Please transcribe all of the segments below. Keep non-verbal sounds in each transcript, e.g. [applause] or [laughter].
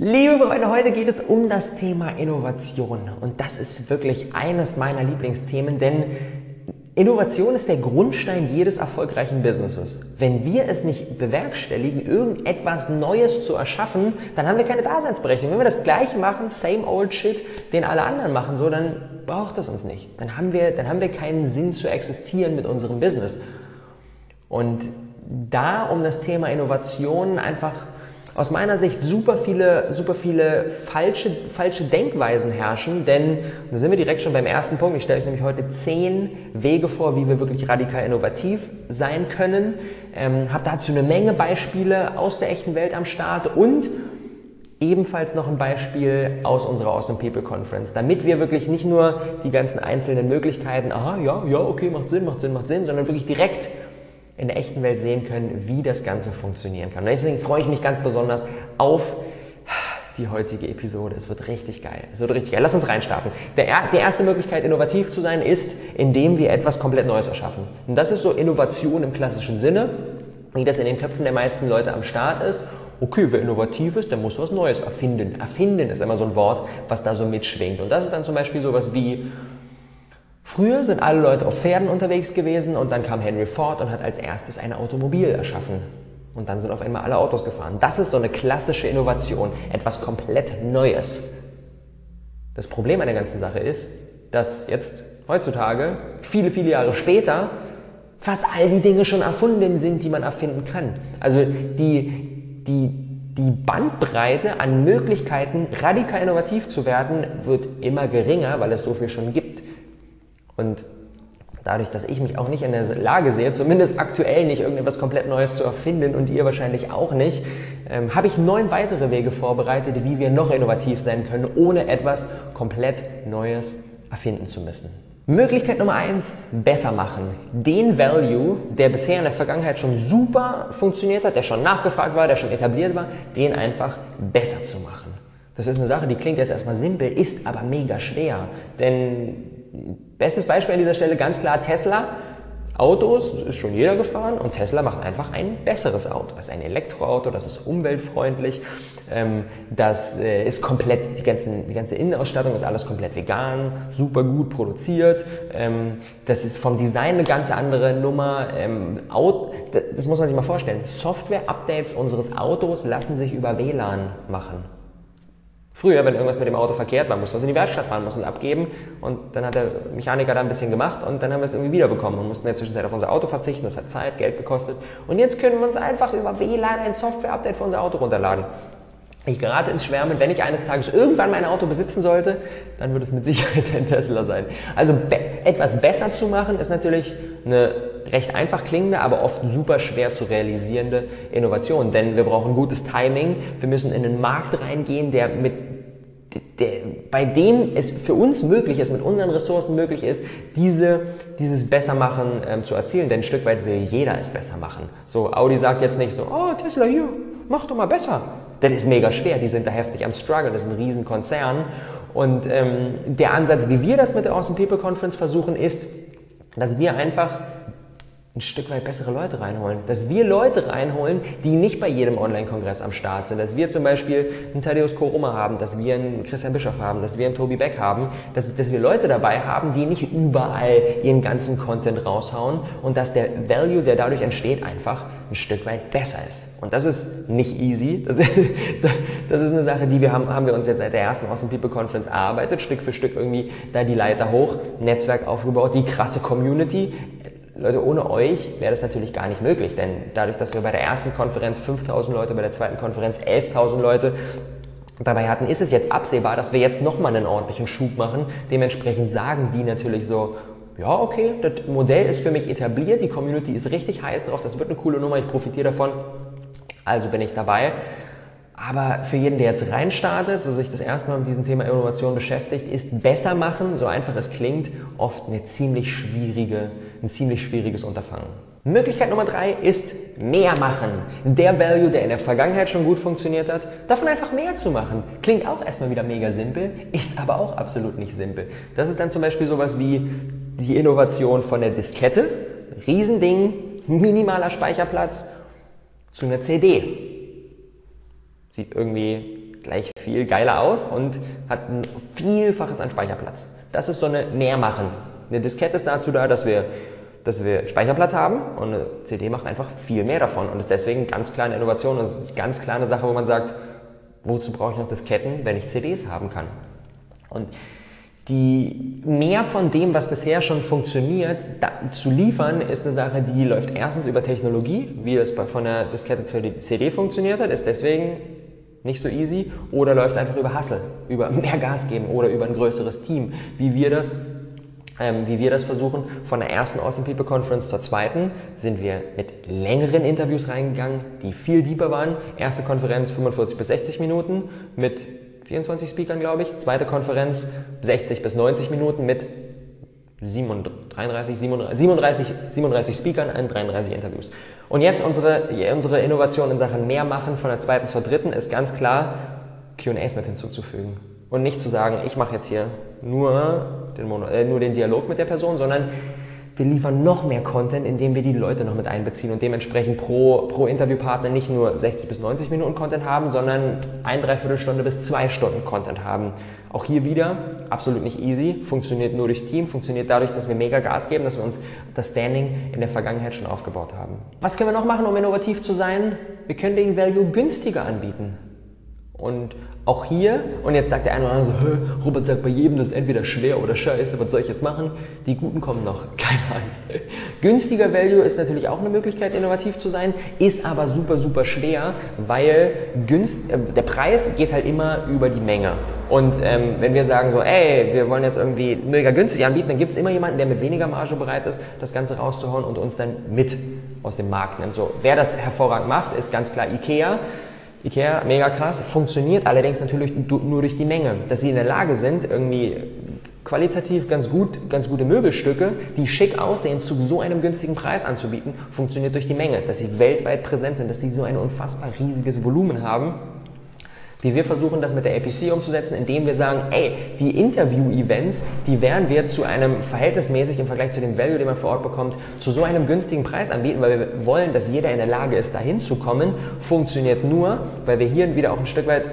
Liebe Freunde, heute geht es um das Thema Innovation und das ist wirklich eines meiner Lieblingsthemen, denn Innovation ist der Grundstein jedes erfolgreichen Businesses. Wenn wir es nicht bewerkstelligen, irgendetwas Neues zu erschaffen, dann haben wir keine Daseinsberechtigung. Wenn wir das gleiche machen, same old shit, den alle anderen machen, so, dann braucht es uns nicht. Dann haben wir, dann haben wir keinen Sinn zu existieren mit unserem Business. Und da um das Thema Innovation einfach aus meiner Sicht super viele, super viele falsche, falsche Denkweisen herrschen, denn da sind wir direkt schon beim ersten Punkt. Ich stelle euch nämlich heute zehn Wege vor, wie wir wirklich radikal innovativ sein können. Ähm, habe dazu eine Menge Beispiele aus der echten Welt am Start und ebenfalls noch ein Beispiel aus unserer Awesome People Conference, damit wir wirklich nicht nur die ganzen einzelnen Möglichkeiten, aha, ja, ja, okay, macht Sinn, macht Sinn, macht Sinn, sondern wirklich direkt in der echten Welt sehen können, wie das Ganze funktionieren kann. Und deswegen freue ich mich ganz besonders auf die heutige Episode. Es wird richtig geil. Es wird richtig geil. Lass uns reinstarten. Der, die erste Möglichkeit, innovativ zu sein, ist, indem wir etwas komplett Neues erschaffen. Und das ist so Innovation im klassischen Sinne, wie das in den Köpfen der meisten Leute am Start ist. Okay, wer innovativ ist, der muss was Neues erfinden. Erfinden ist immer so ein Wort, was da so mitschwingt. Und das ist dann zum Beispiel sowas wie, Früher sind alle Leute auf Pferden unterwegs gewesen und dann kam Henry Ford und hat als erstes ein Automobil erschaffen. Und dann sind auf einmal alle Autos gefahren. Das ist so eine klassische Innovation, etwas komplett Neues. Das Problem an der ganzen Sache ist, dass jetzt heutzutage, viele, viele Jahre später, fast all die Dinge schon erfunden sind, die man erfinden kann. Also die, die, die Bandbreite an Möglichkeiten, radikal innovativ zu werden, wird immer geringer, weil es so viel schon gibt. Und dadurch, dass ich mich auch nicht in der Lage sehe, zumindest aktuell nicht irgendetwas komplett Neues zu erfinden und ihr wahrscheinlich auch nicht, ähm, habe ich neun weitere Wege vorbereitet, wie wir noch innovativ sein können, ohne etwas komplett Neues erfinden zu müssen. Möglichkeit Nummer eins: besser machen. Den Value, der bisher in der Vergangenheit schon super funktioniert hat, der schon nachgefragt war, der schon etabliert war, den einfach besser zu machen. Das ist eine Sache, die klingt jetzt erstmal simpel, ist aber mega schwer. Denn Bestes Beispiel an dieser Stelle ganz klar Tesla. Autos ist schon jeder gefahren und Tesla macht einfach ein besseres Auto. Das ist ein Elektroauto, das ist umweltfreundlich, ähm, das äh, ist komplett, die, ganzen, die ganze Innenausstattung ist alles komplett vegan, super gut produziert. Ähm, das ist vom Design eine ganz andere Nummer. Ähm, das muss man sich mal vorstellen. Software-Updates unseres Autos lassen sich über WLAN machen. Früher, wenn irgendwas mit dem Auto verkehrt war, mussten wir es in die Werkstatt fahren, mussten es abgeben und dann hat der Mechaniker da ein bisschen gemacht und dann haben wir es irgendwie wiederbekommen und mussten in der Zwischenzeit auf unser Auto verzichten, das hat Zeit, Geld gekostet und jetzt können wir uns einfach über WLAN ein Software-Update für unser Auto runterladen. Ich gerate ins Schwärmen, wenn ich eines Tages irgendwann mein Auto besitzen sollte, dann würde es mit Sicherheit ein Tesla sein. Also be etwas besser zu machen ist natürlich eine recht einfach klingende, aber oft super schwer zu realisierende Innovation. Denn wir brauchen gutes Timing. Wir müssen in einen Markt reingehen, der mit bei dem es für uns möglich ist, mit unseren Ressourcen möglich ist, diese, dieses Bessermachen ähm, zu erzielen. Denn ein Stück weit will jeder es besser machen. So, Audi sagt jetzt nicht so, oh Tesla hier, mach doch mal besser. Das ist mega schwer, die sind da heftig am Struggle, das ist ein Riesenkonzern. Und ähm, der Ansatz, wie wir das mit der Awesome People Conference versuchen, ist, dass wir einfach ein Stück weit bessere Leute reinholen. Dass wir Leute reinholen, die nicht bei jedem Online-Kongress am Start sind. Dass wir zum Beispiel einen Thaddeus Koroma haben, dass wir einen Christian Bischof haben, dass wir einen Tobi Beck haben, dass, dass wir Leute dabei haben, die nicht überall ihren ganzen Content raushauen und dass der Value, der dadurch entsteht, einfach ein Stück weit besser ist. Und das ist nicht easy. Das [laughs] das ist eine Sache, die wir haben, haben wir uns jetzt seit der ersten Awesome People Conference erarbeitet, Stück für Stück irgendwie da die Leiter hoch, Netzwerk aufgebaut, die krasse Community, Leute, ohne euch wäre das natürlich gar nicht möglich, denn dadurch, dass wir bei der ersten Konferenz 5000 Leute, bei der zweiten Konferenz 11.000 Leute dabei hatten, ist es jetzt absehbar, dass wir jetzt nochmal einen ordentlichen Schub machen. Dementsprechend sagen die natürlich so, ja, okay, das Modell ist für mich etabliert, die Community ist richtig heiß drauf, das wird eine coole Nummer, ich profitiere davon, also bin ich dabei. Aber für jeden, der jetzt reinstartet, so sich das erste Mal mit diesem Thema Innovation beschäftigt, ist besser machen, so einfach es klingt, oft eine ziemlich schwierige, ein ziemlich schwieriges Unterfangen. Möglichkeit Nummer drei ist mehr machen. Der Value, der in der Vergangenheit schon gut funktioniert hat, davon einfach mehr zu machen. Klingt auch erstmal wieder mega simpel, ist aber auch absolut nicht simpel. Das ist dann zum Beispiel sowas wie die Innovation von der Diskette, Riesending, minimaler Speicherplatz, zu einer CD sieht irgendwie gleich viel geiler aus und hat ein Vielfaches an Speicherplatz. Das ist so eine Mehrmachen. Eine Diskette ist dazu da, dass wir, dass wir Speicherplatz haben und eine CD macht einfach viel mehr davon und ist deswegen ganz klar eine Innovation und ist ganz klar eine Sache, wo man sagt, wozu brauche ich noch Disketten, wenn ich CDs haben kann? Und die mehr von dem, was bisher schon funktioniert, da, zu liefern, ist eine Sache, die läuft erstens über Technologie, wie es von der Diskette zur CD funktioniert hat, ist deswegen nicht so easy, oder läuft einfach über Hustle, über mehr Gas geben oder über ein größeres Team, wie wir das ähm, wie wir das versuchen. Von der ersten Awesome People Conference zur zweiten sind wir mit längeren Interviews reingegangen, die viel deeper waren. Erste Konferenz 45 bis 60 Minuten mit 24 Speakern, glaube ich. Zweite Konferenz 60 bis 90 Minuten mit 33, 37, 37 Speakern und 33 Interviews. Und jetzt unsere, unsere Innovation in Sachen mehr machen von der zweiten zur dritten ist ganz klar, Q&As mit hinzuzufügen. Und nicht zu sagen, ich mache jetzt hier nur den, Mono, äh, nur den Dialog mit der Person, sondern wir liefern noch mehr Content, indem wir die Leute noch mit einbeziehen und dementsprechend pro, pro Interviewpartner nicht nur 60 bis 90 Minuten Content haben, sondern ein Dreiviertelstunde bis zwei Stunden Content haben. Auch hier wieder absolut nicht easy, funktioniert nur durchs Team, funktioniert dadurch, dass wir mega Gas geben, dass wir uns das Standing in der Vergangenheit schon aufgebaut haben. Was können wir noch machen, um innovativ zu sein? Wir können den Value günstiger anbieten. Und auch hier, und jetzt sagt der eine oder andere so, Robert sagt bei jedem, das ist entweder schwer oder scheiße, was soll ich jetzt machen? Die Guten kommen noch, [laughs] keine Angst. Günstiger Value ist natürlich auch eine Möglichkeit, innovativ zu sein, ist aber super, super schwer, weil günst, äh, der Preis geht halt immer über die Menge. Und ähm, wenn wir sagen so, ey, wir wollen jetzt irgendwie mega günstig anbieten, dann gibt es immer jemanden, der mit weniger Marge bereit ist, das Ganze rauszuhauen und uns dann mit aus dem Markt nimmt. So, wer das hervorragend macht, ist ganz klar Ikea. Ikea, mega krass, funktioniert allerdings natürlich nur durch die Menge. Dass sie in der Lage sind, irgendwie qualitativ ganz gut, ganz gute Möbelstücke, die schick aussehen, zu so einem günstigen Preis anzubieten, funktioniert durch die Menge. Dass sie weltweit präsent sind, dass die so ein unfassbar riesiges Volumen haben wie wir versuchen, das mit der APC umzusetzen, indem wir sagen, ey, die Interview-Events, die werden wir zu einem verhältnismäßig im Vergleich zu dem Value, den man vor Ort bekommt, zu so einem günstigen Preis anbieten, weil wir wollen, dass jeder in der Lage ist, dahin zu kommen. Funktioniert nur, weil wir hier wieder auch ein Stück weit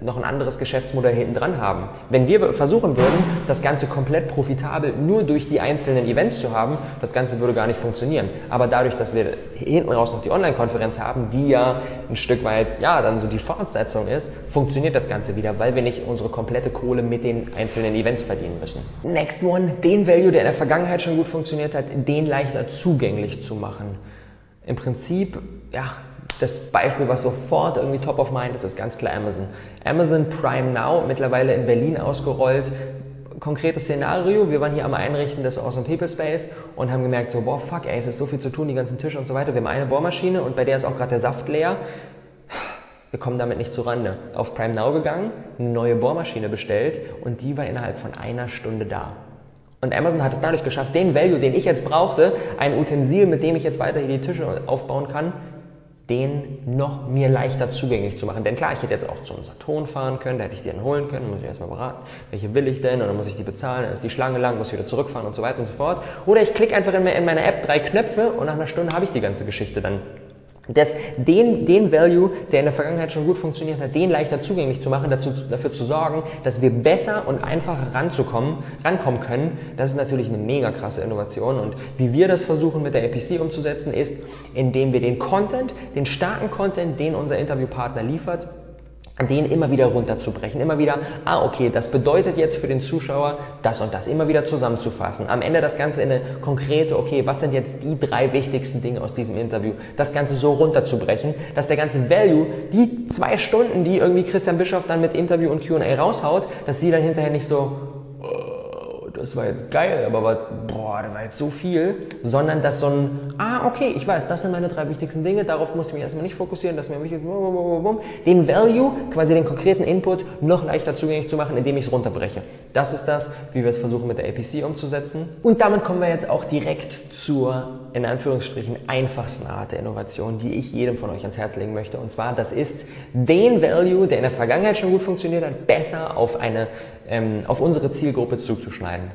noch ein anderes Geschäftsmodell hinten dran haben. Wenn wir versuchen würden, das Ganze komplett profitabel nur durch die einzelnen Events zu haben, das Ganze würde gar nicht funktionieren. Aber dadurch, dass wir hinten raus noch die Online-Konferenz haben, die ja ein Stück weit, ja, dann so die Fortsetzung ist, funktioniert das Ganze wieder, weil wir nicht unsere komplette Kohle mit den einzelnen Events verdienen müssen. Next one, den Value, der in der Vergangenheit schon gut funktioniert hat, den leichter zugänglich zu machen. Im Prinzip, ja, das Beispiel, was sofort irgendwie top of mind ist, ist ganz klar Amazon. Amazon Prime Now, mittlerweile in Berlin ausgerollt. Konkretes Szenario, wir waren hier am Einrichten des Awesome People Space und haben gemerkt, so, boah, fuck, ey, es ist so viel zu tun, die ganzen Tische und so weiter. Wir haben eine Bohrmaschine und bei der ist auch gerade der Saft leer. Wir kommen damit nicht zurande. Auf Prime Now gegangen, eine neue Bohrmaschine bestellt und die war innerhalb von einer Stunde da. Und Amazon hat es dadurch geschafft, den Value, den ich jetzt brauchte, ein Utensil, mit dem ich jetzt weiter hier die Tische aufbauen kann, den noch mir leichter zugänglich zu machen. Denn klar, ich hätte jetzt auch zum Saturn fahren können, da hätte ich die dann holen können, muss ich erstmal beraten, welche will ich denn, und dann muss ich die bezahlen, dann ist die Schlange lang, muss wieder zurückfahren und so weiter und so fort. Oder ich klicke einfach in meiner App drei Knöpfe und nach einer Stunde habe ich die ganze Geschichte dann das, den, den Value, der in der Vergangenheit schon gut funktioniert hat, den leichter zugänglich zu machen, dazu, dafür zu sorgen, dass wir besser und einfacher ranzukommen, rankommen können, das ist natürlich eine mega krasse Innovation. Und wie wir das versuchen mit der APC umzusetzen, ist, indem wir den Content, den starken Content, den unser Interviewpartner liefert, den immer wieder runterzubrechen, immer wieder, ah, okay, das bedeutet jetzt für den Zuschauer das und das, immer wieder zusammenzufassen. Am Ende das Ganze in eine konkrete, okay, was sind jetzt die drei wichtigsten Dinge aus diesem Interview? Das Ganze so runterzubrechen, dass der ganze Value, die zwei Stunden, die irgendwie Christian Bischoff dann mit Interview und Q&A raushaut, dass die dann hinterher nicht so, das war jetzt geil, aber was, boah, das war jetzt so viel, sondern dass so ein, ah, okay, ich weiß, das sind meine drei wichtigsten Dinge, darauf muss ich mich erstmal nicht fokussieren, das ist mir wichtig, den Value, quasi den konkreten Input, noch leichter zugänglich zu machen, indem ich es runterbreche. Das ist das, wie wir es versuchen mit der APC umzusetzen. Und damit kommen wir jetzt auch direkt zur, in Anführungsstrichen, einfachsten Art der Innovation, die ich jedem von euch ans Herz legen möchte. Und zwar, das ist den Value, der in der Vergangenheit schon gut funktioniert hat, besser auf eine ähm, auf unsere Zielgruppe zuzuschneiden.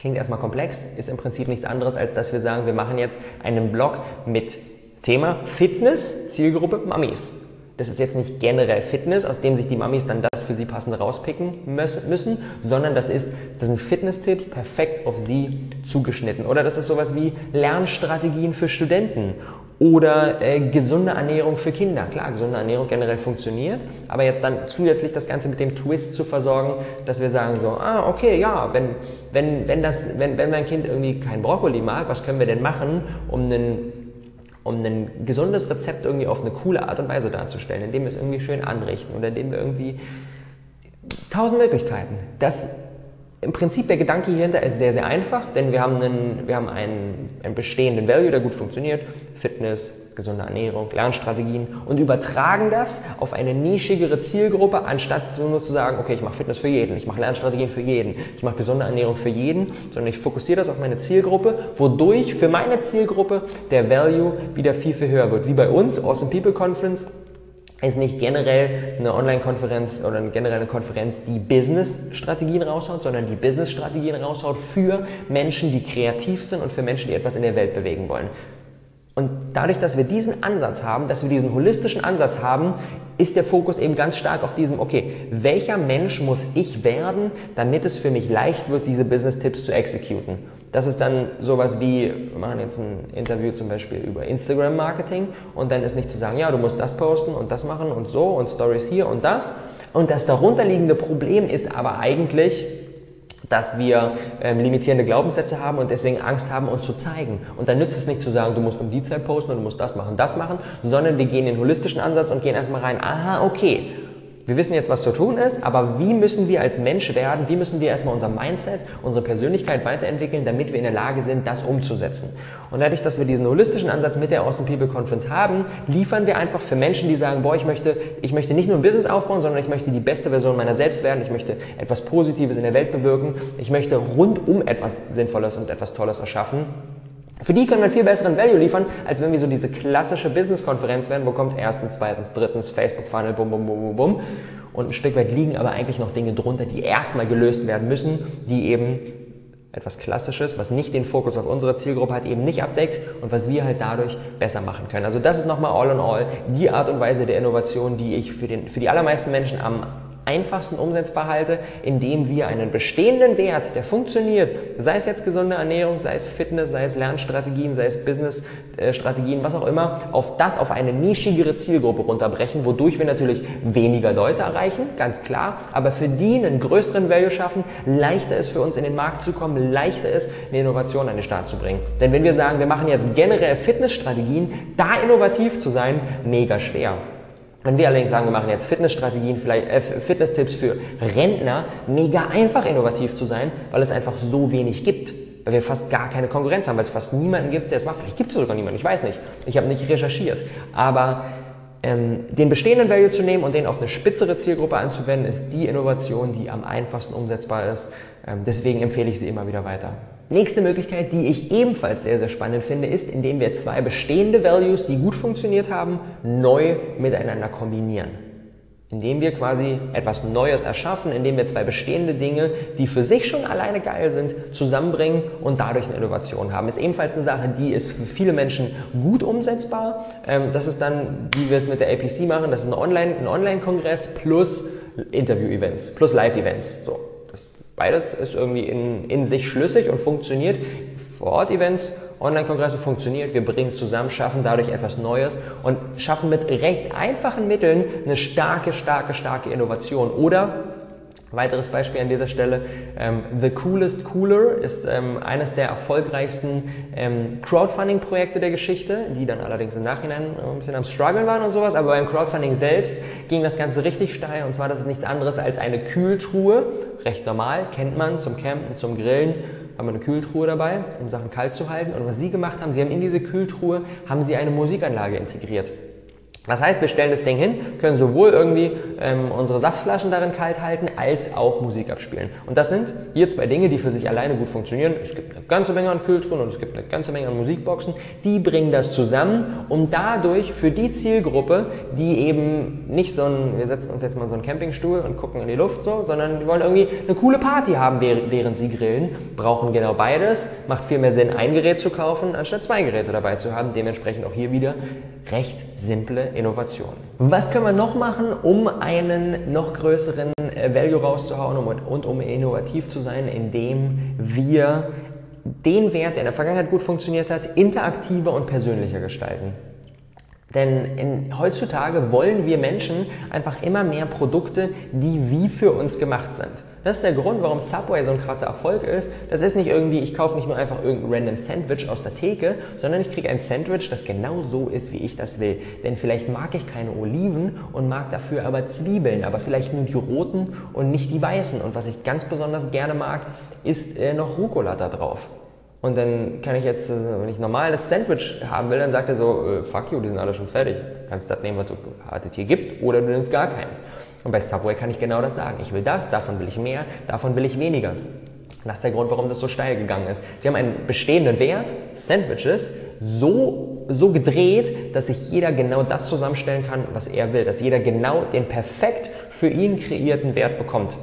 Klingt erstmal komplex, ist im Prinzip nichts anderes, als dass wir sagen, wir machen jetzt einen Blog mit Thema Fitness, Zielgruppe Mamis. das ist jetzt nicht generell Fitness, aus dem sich die Mamis dann das für sie passende rauspicken müssen, sondern das ist, das sind Fitness-Tipps perfekt auf sie zugeschnitten. Oder das ist sowas wie Lernstrategien für Studenten oder äh, gesunde Ernährung für Kinder. Klar, gesunde Ernährung generell funktioniert, aber jetzt dann zusätzlich das Ganze mit dem Twist zu versorgen, dass wir sagen so, ah, okay, ja, wenn, wenn, wenn, das, wenn, wenn mein Kind irgendwie kein Brokkoli mag, was können wir denn machen, um einen um ein gesundes Rezept irgendwie auf eine coole Art und Weise darzustellen, indem wir es irgendwie schön anrichten oder indem wir irgendwie tausend Möglichkeiten. Das im Prinzip der Gedanke hierhinter ist sehr, sehr einfach, denn wir haben einen, wir haben einen, einen bestehenden Value, der gut funktioniert. Fitness, gesunde Ernährung, Lernstrategien und übertragen das auf eine nischigere Zielgruppe, anstatt nur zu sagen, okay, ich mache Fitness für jeden, ich mache Lernstrategien für jeden, ich mache gesunde Ernährung für jeden, sondern ich fokussiere das auf meine Zielgruppe, wodurch für meine Zielgruppe der Value wieder viel, viel höher wird. Wie bei uns, Awesome People Conference, ist nicht generell eine Online-Konferenz oder eine Konferenz, die Business-Strategien raushaut, sondern die Business-Strategien raushaut für Menschen, die kreativ sind und für Menschen, die etwas in der Welt bewegen wollen. Und dadurch, dass wir diesen Ansatz haben, dass wir diesen holistischen Ansatz haben, ist der Fokus eben ganz stark auf diesem, okay, welcher Mensch muss ich werden, damit es für mich leicht wird, diese Business-Tipps zu exekuten. Das ist dann sowas wie, wir machen jetzt ein Interview zum Beispiel über Instagram-Marketing und dann ist nicht zu sagen, ja, du musst das posten und das machen und so und Stories hier und das. Und das darunterliegende Problem ist aber eigentlich, dass wir ähm, limitierende Glaubenssätze haben und deswegen Angst haben, uns zu zeigen. Und dann nützt es nicht zu sagen, du musst um die Zeit posten und du musst das machen, das machen, sondern wir gehen den holistischen Ansatz und gehen erstmal rein, aha, okay, wir wissen jetzt, was zu tun ist, aber wie müssen wir als Mensch werden? Wie müssen wir erstmal unser Mindset, unsere Persönlichkeit weiterentwickeln, damit wir in der Lage sind, das umzusetzen? Und dadurch, dass wir diesen holistischen Ansatz mit der Awesome People Conference haben, liefern wir einfach für Menschen, die sagen, boah, ich möchte, ich möchte nicht nur ein Business aufbauen, sondern ich möchte die beste Version meiner selbst werden. Ich möchte etwas Positives in der Welt bewirken. Ich möchte rundum etwas Sinnvolles und etwas Tolles erschaffen für die können wir einen viel besseren Value liefern, als wenn wir so diese klassische Business-Konferenz werden, wo kommt erstens, zweitens, drittens, Facebook-Funnel, bum, bum, bum, bum, bum. Und ein Stück weit liegen aber eigentlich noch Dinge drunter, die erstmal gelöst werden müssen, die eben etwas Klassisches, was nicht den Fokus auf unsere Zielgruppe hat, eben nicht abdeckt und was wir halt dadurch besser machen können. Also das ist nochmal all in all die Art und Weise der Innovation, die ich für, den, für die allermeisten Menschen am einfachsten umsetzbar halte, indem wir einen bestehenden Wert, der funktioniert, sei es jetzt gesunde Ernährung, sei es Fitness, sei es Lernstrategien, sei es Business-Strategien, was auch immer, auf das auf eine nischigere Zielgruppe runterbrechen, wodurch wir natürlich weniger Leute erreichen, ganz klar, aber für die einen größeren Value schaffen, leichter ist für uns in den Markt zu kommen, leichter ist, eine Innovation an den Start zu bringen. Denn wenn wir sagen, wir machen jetzt generell Fitnessstrategien, da innovativ zu sein, mega schwer. Wenn wir allerdings sagen, wir machen jetzt Fitnessstrategien, vielleicht äh, Fitnesstipps für Rentner, mega einfach innovativ zu sein, weil es einfach so wenig gibt. Weil wir fast gar keine Konkurrenz haben, weil es fast niemanden gibt, der es macht. Vielleicht gibt es sogar niemanden, ich weiß nicht. Ich habe nicht recherchiert. Aber ähm, den bestehenden Value zu nehmen und den auf eine spitzere Zielgruppe anzuwenden, ist die Innovation, die am einfachsten umsetzbar ist. Ähm, deswegen empfehle ich sie immer wieder weiter. Nächste Möglichkeit, die ich ebenfalls sehr, sehr spannend finde, ist, indem wir zwei bestehende Values, die gut funktioniert haben, neu miteinander kombinieren. Indem wir quasi etwas Neues erschaffen, indem wir zwei bestehende Dinge, die für sich schon alleine geil sind, zusammenbringen und dadurch eine Innovation haben. Ist ebenfalls eine Sache, die ist für viele Menschen gut umsetzbar. Ähm, das ist dann, wie wir es mit der APC machen, das ist ein Online-Kongress Online plus Interview-Events, plus Live-Events. So. Beides ist irgendwie in, in sich schlüssig und funktioniert. Vor-Ort-Events, Online-Kongresse funktioniert, wir bringen es zusammen, schaffen dadurch etwas Neues und schaffen mit recht einfachen Mitteln eine starke, starke, starke Innovation. Oder Weiteres Beispiel an dieser Stelle, ähm, The Coolest Cooler ist ähm, eines der erfolgreichsten ähm, Crowdfunding-Projekte der Geschichte, die dann allerdings im Nachhinein ein bisschen am Struggeln waren und sowas, aber beim Crowdfunding selbst ging das Ganze richtig steil. Und zwar, das ist nichts anderes als eine Kühltruhe, recht normal, kennt man zum Campen, zum Grillen, haben wir eine Kühltruhe dabei, um Sachen kalt zu halten. Und was sie gemacht haben, sie haben in diese Kühltruhe, haben sie eine Musikanlage integriert. Das heißt, wir stellen das Ding hin, können sowohl irgendwie ähm, unsere Saftflaschen darin kalt halten, als auch Musik abspielen. Und das sind hier zwei Dinge, die für sich alleine gut funktionieren. Es gibt eine ganze Menge an Kühltruhen und es gibt eine ganze Menge an Musikboxen. Die bringen das zusammen, um dadurch für die Zielgruppe, die eben nicht so ein, wir setzen uns jetzt mal so einen Campingstuhl und gucken in die Luft so, sondern die wollen irgendwie eine coole Party haben, während sie grillen, brauchen genau beides. Macht viel mehr Sinn, ein Gerät zu kaufen, anstatt zwei Geräte dabei zu haben. Dementsprechend auch hier wieder recht simple Innovation. Was können wir noch machen, um einen noch größeren äh, Value rauszuhauen und um innovativ zu sein, indem wir den Wert, der in der Vergangenheit gut funktioniert hat, interaktiver und persönlicher gestalten. Denn in, heutzutage wollen wir Menschen einfach immer mehr Produkte, die wie für uns gemacht sind. Das ist der Grund, warum Subway so ein krasser Erfolg ist. Das ist nicht irgendwie, ich kaufe nicht nur einfach irgendein random Sandwich aus der Theke, sondern ich kriege ein Sandwich, das genau so ist, wie ich das will. Denn vielleicht mag ich keine Oliven und mag dafür aber Zwiebeln, aber vielleicht nur die roten und nicht die weißen. Und was ich ganz besonders gerne mag, ist äh, noch Rucola da drauf. Und dann kann ich jetzt, äh, wenn ich normal das Sandwich haben will, dann sagt er so, äh, fuck you, die sind alle schon fertig. Kannst das nehmen, was es hier gibt, oder du nimmst gar keins. Und bei Subway kann ich genau das sagen. Ich will das, davon will ich mehr, davon will ich weniger. Und das ist der Grund, warum das so steil gegangen ist. Sie haben einen bestehenden Wert, Sandwiches, so, so gedreht, dass sich jeder genau das zusammenstellen kann, was er will. Dass jeder genau den perfekt für ihn kreierten Wert bekommt.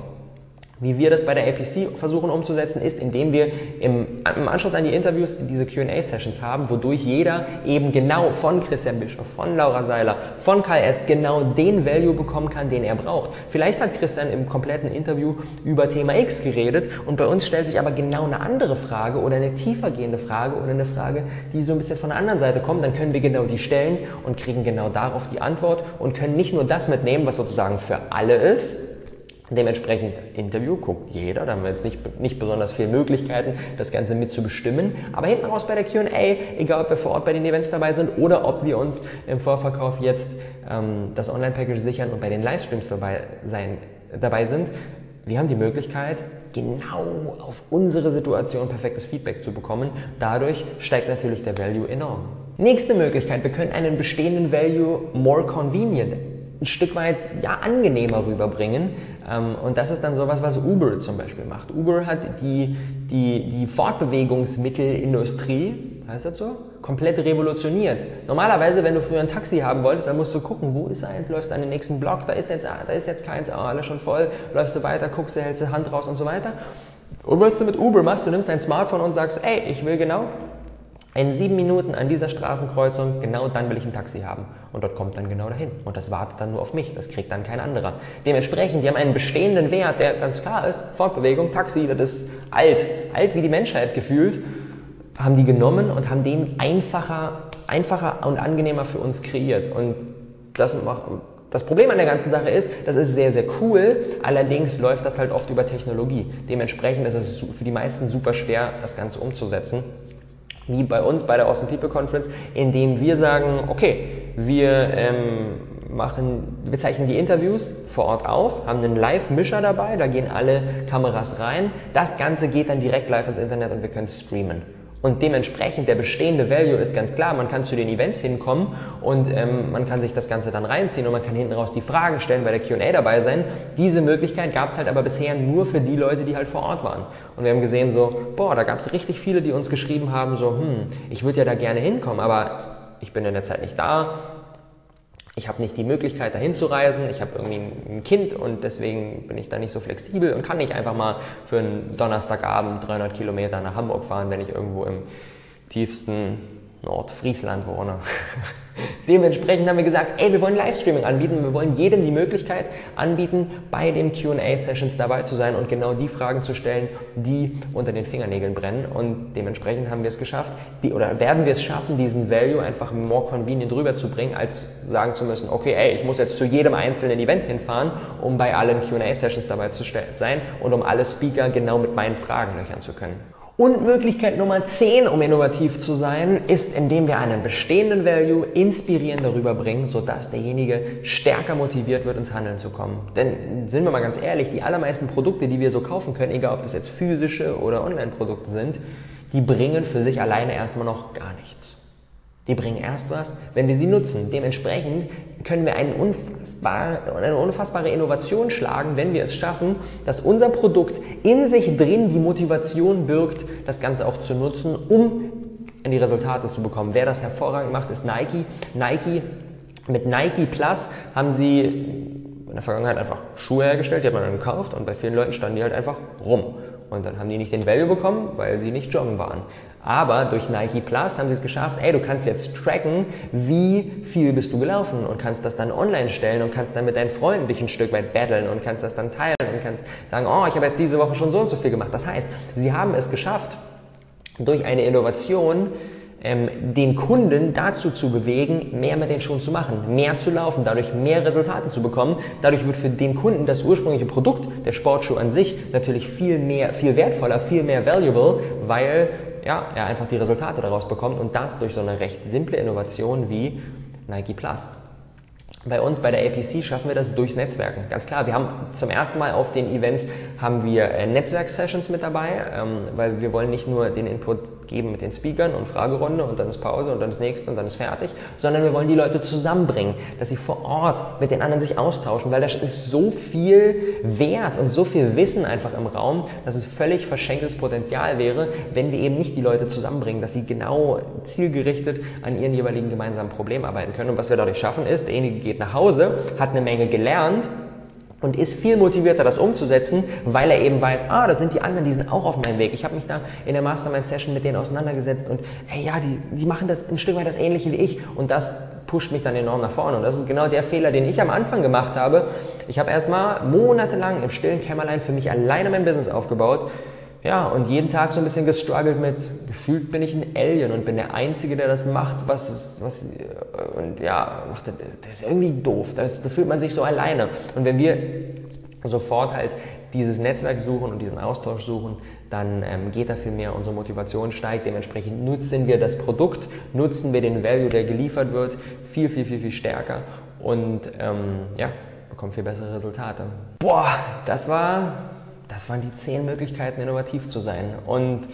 Wie wir das bei der APC versuchen umzusetzen, ist, indem wir im, im Anschluss an die Interviews diese QA-Sessions haben, wodurch jeder eben genau von Christian Bischof, von Laura Seiler, von Kai Est genau den Value bekommen kann, den er braucht. Vielleicht hat Christian im kompletten Interview über Thema X geredet und bei uns stellt sich aber genau eine andere Frage oder eine tiefergehende Frage oder eine Frage, die so ein bisschen von der anderen Seite kommt. Dann können wir genau die stellen und kriegen genau darauf die Antwort und können nicht nur das mitnehmen, was sozusagen für alle ist, Dementsprechend Interview guckt jeder, da haben wir jetzt nicht, nicht besonders viele Möglichkeiten, das Ganze mitzubestimmen. Aber hinten raus bei der QA, egal ob wir vor Ort bei den Events dabei sind oder ob wir uns im Vorverkauf jetzt ähm, das Online-Package sichern und bei den Livestreams dabei, sein, dabei sind, wir haben die Möglichkeit, genau auf unsere Situation perfektes Feedback zu bekommen. Dadurch steigt natürlich der Value enorm. Nächste Möglichkeit, wir können einen bestehenden Value more convenient ein Stück weit ja, angenehmer rüberbringen. Ähm, und das ist dann sowas, was Uber zum Beispiel macht. Uber hat die, die, die Fortbewegungsmittelindustrie, heißt das so? Komplett revolutioniert. Normalerweise, wenn du früher ein Taxi haben wolltest, dann musst du gucken, wo ist eins, läufst an den nächsten Block, da ist jetzt, da ist jetzt keins, oh, alles schon voll, läufst du weiter, guckst du, hältst du Hand raus und so weiter. Und was du mit Uber machst, du nimmst dein Smartphone und sagst, ey, ich will genau in sieben Minuten an dieser Straßenkreuzung, genau dann will ich ein Taxi haben. Und dort kommt dann genau dahin. Und das wartet dann nur auf mich. Das kriegt dann kein anderer. Dementsprechend, die haben einen bestehenden Wert, der ganz klar ist. Fortbewegung, Taxi, das ist alt. Alt wie die Menschheit gefühlt. Haben die genommen und haben den einfacher, einfacher und angenehmer für uns kreiert. Und das macht, das Problem an der ganzen Sache ist, das ist sehr, sehr cool, allerdings läuft das halt oft über Technologie. Dementsprechend ist es für die meisten super schwer, das Ganze umzusetzen wie bei uns bei der Awesome People Conference, indem wir sagen, okay, wir ähm, machen, wir zeichnen die Interviews vor Ort auf, haben einen Live-Mischer dabei, da gehen alle Kameras rein. Das Ganze geht dann direkt live ins Internet und wir können streamen. Und dementsprechend der bestehende Value ist ganz klar, man kann zu den Events hinkommen und ähm, man kann sich das Ganze dann reinziehen und man kann hinten raus die Fragen stellen, bei der QA dabei sein. Diese Möglichkeit gab es halt aber bisher nur für die Leute, die halt vor Ort waren. Und wir haben gesehen so, boah, da gab es richtig viele, die uns geschrieben haben, so, hm, ich würde ja da gerne hinkommen, aber ich bin in der Zeit nicht da, ich habe nicht die Möglichkeit, dahin zu reisen, ich habe irgendwie ein Kind und deswegen bin ich da nicht so flexibel und kann nicht einfach mal für einen Donnerstagabend 300 Kilometer nach Hamburg fahren, wenn ich irgendwo im tiefsten Nordfriesland wohne. [laughs] Dementsprechend haben wir gesagt, ey, wir wollen Livestreaming anbieten, wir wollen jedem die Möglichkeit anbieten, bei den QA-Sessions dabei zu sein und genau die Fragen zu stellen, die unter den Fingernägeln brennen. Und dementsprechend haben wir es geschafft, die, oder werden wir es schaffen, diesen Value einfach more convenient rüberzubringen, als sagen zu müssen, okay, ey, ich muss jetzt zu jedem einzelnen Event hinfahren, um bei allen QA-Sessions dabei zu sein und um alle Speaker genau mit meinen Fragen löchern zu können. Und Möglichkeit Nummer 10, um innovativ zu sein, ist, indem wir einen bestehenden Value inspirierend darüber bringen, sodass derjenige stärker motiviert wird, ins Handeln zu kommen. Denn sind wir mal ganz ehrlich, die allermeisten Produkte, die wir so kaufen können, egal ob das jetzt physische oder Online-Produkte sind, die bringen für sich alleine erstmal noch gar nichts. Die bringen erst was, wenn wir sie nutzen. Dementsprechend können wir eine unfassbare, eine unfassbare Innovation schlagen, wenn wir es schaffen, dass unser Produkt in sich drin die Motivation birgt, das Ganze auch zu nutzen, um in die Resultate zu bekommen. Wer das hervorragend macht, ist Nike. Nike mit Nike Plus haben sie in der Vergangenheit einfach Schuhe hergestellt, die hat man dann gekauft und bei vielen Leuten standen die halt einfach rum. Und dann haben die nicht den Value bekommen, weil sie nicht joggen waren. Aber durch Nike Plus haben sie es geschafft, ey, du kannst jetzt tracken, wie viel bist du gelaufen und kannst das dann online stellen und kannst dann mit deinen Freunden dich ein Stück weit battlen und kannst das dann teilen und kannst sagen, oh, ich habe jetzt diese Woche schon so und so viel gemacht. Das heißt, sie haben es geschafft, durch eine Innovation ähm, den Kunden dazu zu bewegen, mehr mit den Schuhen zu machen, mehr zu laufen, dadurch mehr Resultate zu bekommen. Dadurch wird für den Kunden das ursprüngliche Produkt, der Sportschuh an sich, natürlich viel mehr, viel wertvoller, viel mehr valuable, weil ja, er einfach die Resultate daraus bekommt und das durch so eine recht simple Innovation wie Nike Plus. Bei uns bei der APC schaffen wir das durchs Netzwerken. Ganz klar, wir haben zum ersten Mal auf den Events haben wir äh, Netzwerksessions mit dabei, ähm, weil wir wollen nicht nur den Input geben mit den Speakern und Fragerunde und dann ist Pause und dann ist nächste und dann ist fertig, sondern wir wollen die Leute zusammenbringen, dass sie vor Ort mit den anderen sich austauschen, weil da ist so viel Wert und so viel Wissen einfach im Raum, dass es völlig verschenktes Potenzial wäre, wenn wir eben nicht die Leute zusammenbringen, dass sie genau zielgerichtet an ihren jeweiligen gemeinsamen Problemen arbeiten können. Und was wir dadurch schaffen ist, derjenige geht nach Hause, hat eine Menge gelernt und ist viel motivierter, das umzusetzen, weil er eben weiß, ah, da sind die anderen, die sind auch auf meinem Weg. Ich habe mich da in der Mastermind-Session mit denen auseinandergesetzt und hey, ja, die, die machen das ein Stück weit das Ähnliche wie ich und das pusht mich dann enorm nach vorne. Und das ist genau der Fehler, den ich am Anfang gemacht habe. Ich habe erstmal monatelang im stillen Kämmerlein für mich alleine mein Business aufgebaut ja, und jeden Tag so ein bisschen gestruggelt mit, gefühlt bin ich ein Alien und bin der Einzige, der das macht, was ist, was, und ja, macht, das ist irgendwie doof, das, da fühlt man sich so alleine. Und wenn wir sofort halt dieses Netzwerk suchen und diesen Austausch suchen, dann ähm, geht da viel mehr, unsere Motivation steigt, dementsprechend nutzen wir das Produkt, nutzen wir den Value, der geliefert wird, viel, viel, viel, viel stärker und ähm, ja, bekommen viel bessere Resultate. Boah, das war das waren die zehn Möglichkeiten, innovativ zu sein. Und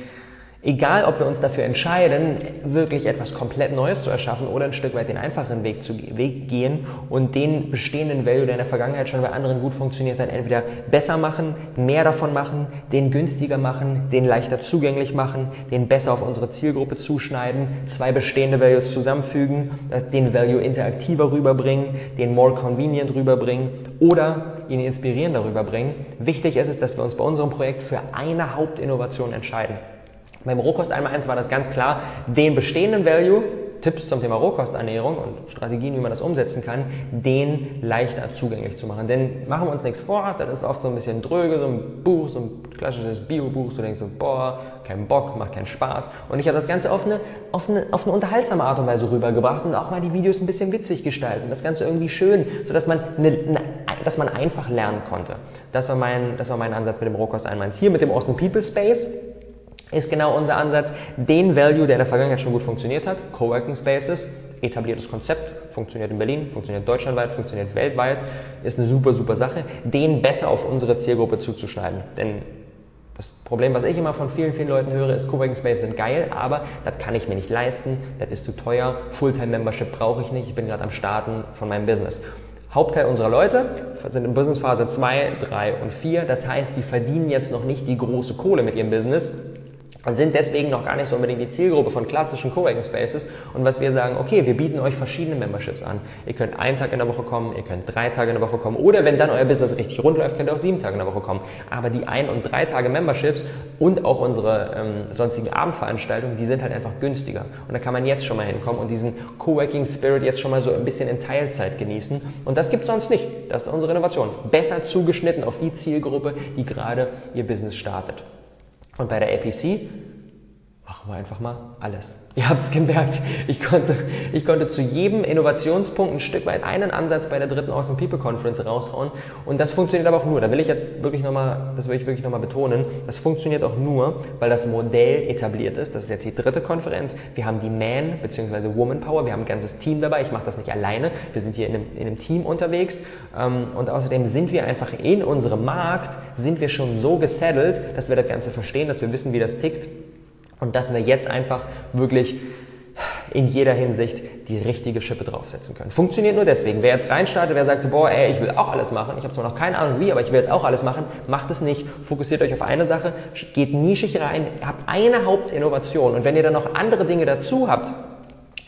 Egal, ob wir uns dafür entscheiden, wirklich etwas komplett Neues zu erschaffen oder ein Stück weit den einfachen Weg, zu, Weg gehen und den bestehenden Value, der in der Vergangenheit schon bei anderen gut funktioniert hat, entweder besser machen, mehr davon machen, den günstiger machen, den leichter zugänglich machen, den besser auf unsere Zielgruppe zuschneiden, zwei bestehende Values zusammenfügen, den Value interaktiver rüberbringen, den more convenient rüberbringen oder ihn inspirierender rüberbringen. Wichtig ist es, dass wir uns bei unserem Projekt für eine Hauptinnovation entscheiden. Beim Rohkost einmal eins war das ganz klar, den bestehenden Value, Tipps zum Thema Rohkosternährung und Strategien, wie man das umsetzen kann, den leichter zugänglich zu machen. Denn machen wir uns nichts vor, das ist oft so ein bisschen dröge, so ein Buch, so ein klassisches Bio-Buch, du denkst so, boah, kein Bock, macht keinen Spaß. Und ich habe das Ganze auf eine, auf, eine, auf eine unterhaltsame Art und Weise rübergebracht und auch mal die Videos ein bisschen witzig gestalten, das Ganze irgendwie schön, sodass man, eine, eine, dass man einfach lernen konnte. Das war mein, das war mein Ansatz mit dem Rohkost 1 Hier mit dem Awesome People Space ist genau unser Ansatz, den Value, der in der Vergangenheit schon gut funktioniert hat, Coworking Spaces, etabliertes Konzept, funktioniert in Berlin, funktioniert deutschlandweit, funktioniert weltweit, ist eine super, super Sache, den besser auf unsere Zielgruppe zuzuschneiden. Denn das Problem, was ich immer von vielen, vielen Leuten höre, ist, Coworking Spaces sind geil, aber das kann ich mir nicht leisten, das ist zu teuer, Fulltime-Membership brauche ich nicht, ich bin gerade am Starten von meinem Business. Hauptteil unserer Leute sind in Businessphase 2, 3 und 4. Das heißt, die verdienen jetzt noch nicht die große Kohle mit ihrem Business, sind deswegen noch gar nicht so unbedingt die Zielgruppe von klassischen Coworking Spaces. Und was wir sagen, okay, wir bieten euch verschiedene Memberships an. Ihr könnt einen Tag in der Woche kommen, ihr könnt drei Tage in der Woche kommen oder wenn dann euer Business richtig rund läuft, könnt ihr auch sieben Tage in der Woche kommen. Aber die ein- und drei Tage Memberships und auch unsere ähm, sonstigen Abendveranstaltungen, die sind halt einfach günstiger. Und da kann man jetzt schon mal hinkommen und diesen Coworking Spirit jetzt schon mal so ein bisschen in Teilzeit genießen. Und das gibt es sonst nicht. Das ist unsere Innovation. Besser zugeschnitten auf die Zielgruppe, die gerade ihr Business startet. Und bei der APC machen wir einfach mal alles. [laughs] Ihr habt es gemerkt, ich konnte, ich konnte zu jedem Innovationspunkt ein Stück weit einen Ansatz bei der dritten Awesome People Conference raushauen. Und das funktioniert aber auch nur, da will ich jetzt wirklich nochmal, das will ich wirklich nochmal betonen, das funktioniert auch nur, weil das Modell etabliert ist. Das ist jetzt die dritte Konferenz. Wir haben die Man- bzw. Woman Power, wir haben ein ganzes Team dabei. Ich mache das nicht alleine. Wir sind hier in einem, in einem Team unterwegs. Ähm, und außerdem sind wir einfach in unserem Markt, sind wir schon so gesettelt, dass wir das Ganze verstehen, dass wir wissen, wie das tickt und dass wir jetzt einfach wirklich in jeder Hinsicht die richtige Schippe draufsetzen können. Funktioniert nur deswegen. Wer jetzt reinstartet, wer sagt, boah, ey, ich will auch alles machen, ich habe zwar noch keine Ahnung wie, aber ich will jetzt auch alles machen, macht es nicht. Fokussiert euch auf eine Sache, geht nischig rein, habt eine Hauptinnovation und wenn ihr dann noch andere Dinge dazu habt,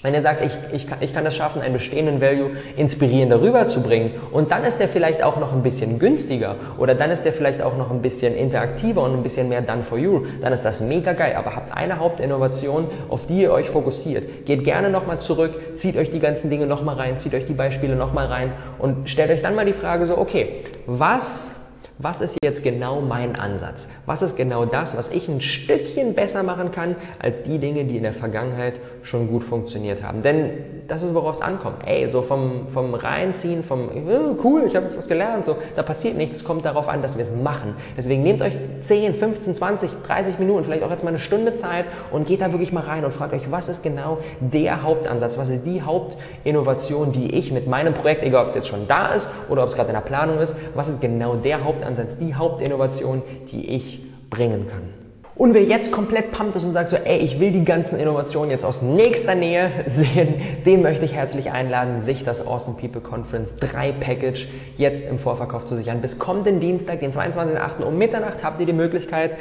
Wenn ihr sagt, ich, ich, kann, ich kann das schaffen, einen bestehenden Value inspirierender rüberzubringen und dann ist der vielleicht auch noch ein bisschen günstiger oder dann ist der vielleicht auch noch ein bisschen interaktiver und ein bisschen mehr done for you, dann ist das mega geil. Aber habt eine Hauptinnovation, auf die ihr euch fokussiert. Geht gerne nochmal zurück, zieht euch die ganzen Dinge nochmal rein, zieht euch die Beispiele nochmal rein und stellt euch dann mal die Frage so, okay, was was ist jetzt genau mein Ansatz? Was ist genau das, was ich ein Stückchen besser machen kann als die Dinge, die in der Vergangenheit schon gut funktioniert haben? Denn das ist, worauf es ankommt. Ey, so vom, vom Reinziehen, vom oh, cool, ich habe jetzt was gelernt, so, da passiert nichts. Es kommt darauf an, dass wir es machen. Deswegen nehmt euch 10, 15, 20, 30 Minuten, vielleicht auch jetzt mal eine Stunde Zeit und geht da wirklich mal rein und fragt euch, was ist genau der Hauptansatz? Was ist die Hauptinnovation, die ich mit meinem Projekt, egal ob es jetzt schon da ist oder ob es gerade in der Planung ist, was ist genau der? Hauptansatz, die Hauptinnovation, die ich bringen kann. Und wer jetzt komplett pumped ist und sagt so, ey, ich will die ganzen Innovationen jetzt aus nächster Nähe [laughs] sehen, den möchte ich herzlich einladen, sich das Awesome People Conference 3 Package jetzt im Vorverkauf zu sichern. Bis kommenden Dienstag, den 22.08. um Mitternacht habt ihr die Möglichkeit,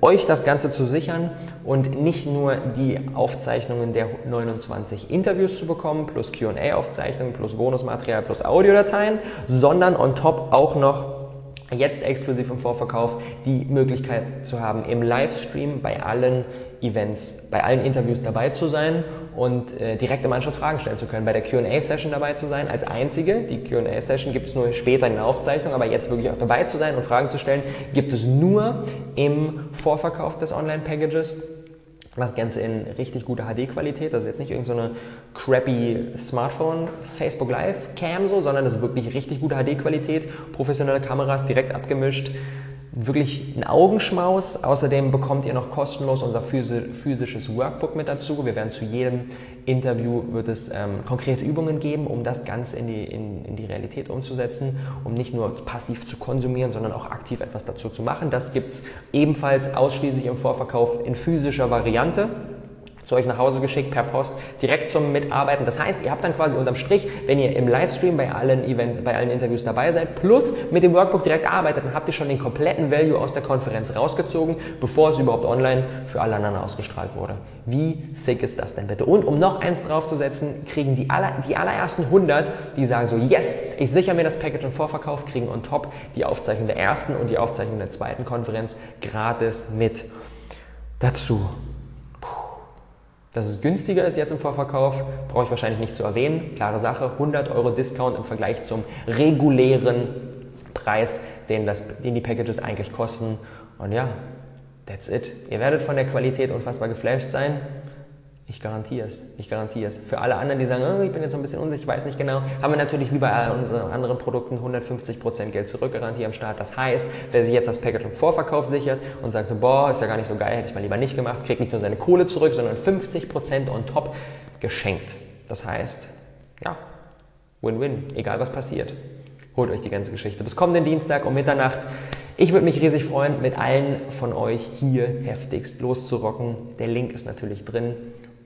euch das Ganze zu sichern und nicht nur die Aufzeichnungen der 29 Interviews zu bekommen, plus Q&A-Aufzeichnungen, plus Bonusmaterial, plus Audiodateien, sondern on top auch noch jetzt exklusiv im Vorverkauf die Möglichkeit zu haben, im Livestream bei allen Events, bei allen Interviews dabei zu sein und äh, direkt im Anschluss Fragen stellen zu können, bei der QA-Session dabei zu sein, als einzige. Die QA-Session gibt es nur später in der Aufzeichnung, aber jetzt wirklich auch dabei zu sein und Fragen zu stellen, gibt es nur im Vorverkauf des Online-Packages. Das Ganze in richtig guter HD-Qualität, also jetzt nicht irgendeine so crappy Smartphone Facebook Live Cam so, sondern das ist wirklich richtig gute HD-Qualität, professionelle Kameras direkt abgemischt, wirklich ein Augenschmaus. Außerdem bekommt ihr noch kostenlos unser physisches Workbook mit dazu. Wir werden zu jedem Interview wird es ähm, konkrete Übungen geben, um das Ganze in die, in, in die Realität umzusetzen, um nicht nur passiv zu konsumieren, sondern auch aktiv etwas dazu zu machen. Das gibt es ebenfalls ausschließlich im Vorverkauf in physischer Variante zu euch nach Hause geschickt per Post, direkt zum Mitarbeiten. Das heißt, ihr habt dann quasi unterm Strich, wenn ihr im Livestream bei allen Event, bei allen Interviews dabei seid, plus mit dem Workbook direkt arbeitet, dann habt ihr schon den kompletten Value aus der Konferenz rausgezogen, bevor es überhaupt online für alle anderen ausgestrahlt wurde. Wie sick ist das denn bitte? Und um noch eins draufzusetzen, kriegen die, aller, die allerersten 100, die sagen so, yes, ich sichere mir das Package im Vorverkauf, kriegen on top die Aufzeichnung der ersten und die Aufzeichnung der zweiten Konferenz gratis mit dazu. Dass es günstiger ist jetzt im Vorverkauf, brauche ich wahrscheinlich nicht zu erwähnen. Klare Sache, 100 Euro Discount im Vergleich zum regulären Preis, den, das, den die Packages eigentlich kosten. Und ja, that's it. Ihr werdet von der Qualität unfassbar geflasht sein. Ich garantiere es. Ich garantiere es. Für alle anderen, die sagen, oh, ich bin jetzt ein bisschen unsicher, ich weiß nicht genau, haben wir natürlich wie bei unseren anderen Produkten 150% Geld zurückgarantie am Start. Das heißt, wer sich jetzt das Package im Vorverkauf sichert und sagt so, boah, ist ja gar nicht so geil, hätte ich mal lieber nicht gemacht, kriegt nicht nur seine Kohle zurück, sondern 50% on top geschenkt. Das heißt, ja, Win-Win, egal was passiert. Holt euch die ganze Geschichte. Bis kommenden Dienstag um Mitternacht. Ich würde mich riesig freuen, mit allen von euch hier heftigst loszurocken. Der Link ist natürlich drin.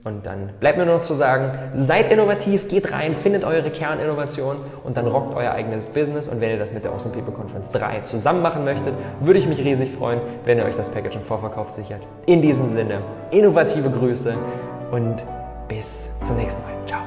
Und dann bleibt mir nur noch zu sagen, seid innovativ, geht rein, findet eure Kerninnovation und dann rockt euer eigenes Business. Und wenn ihr das mit der Awesome People Conference 3 zusammen machen möchtet, würde ich mich riesig freuen, wenn ihr euch das Package im Vorverkauf sichert. In diesem Sinne, innovative Grüße und bis zum nächsten Mal. Ciao.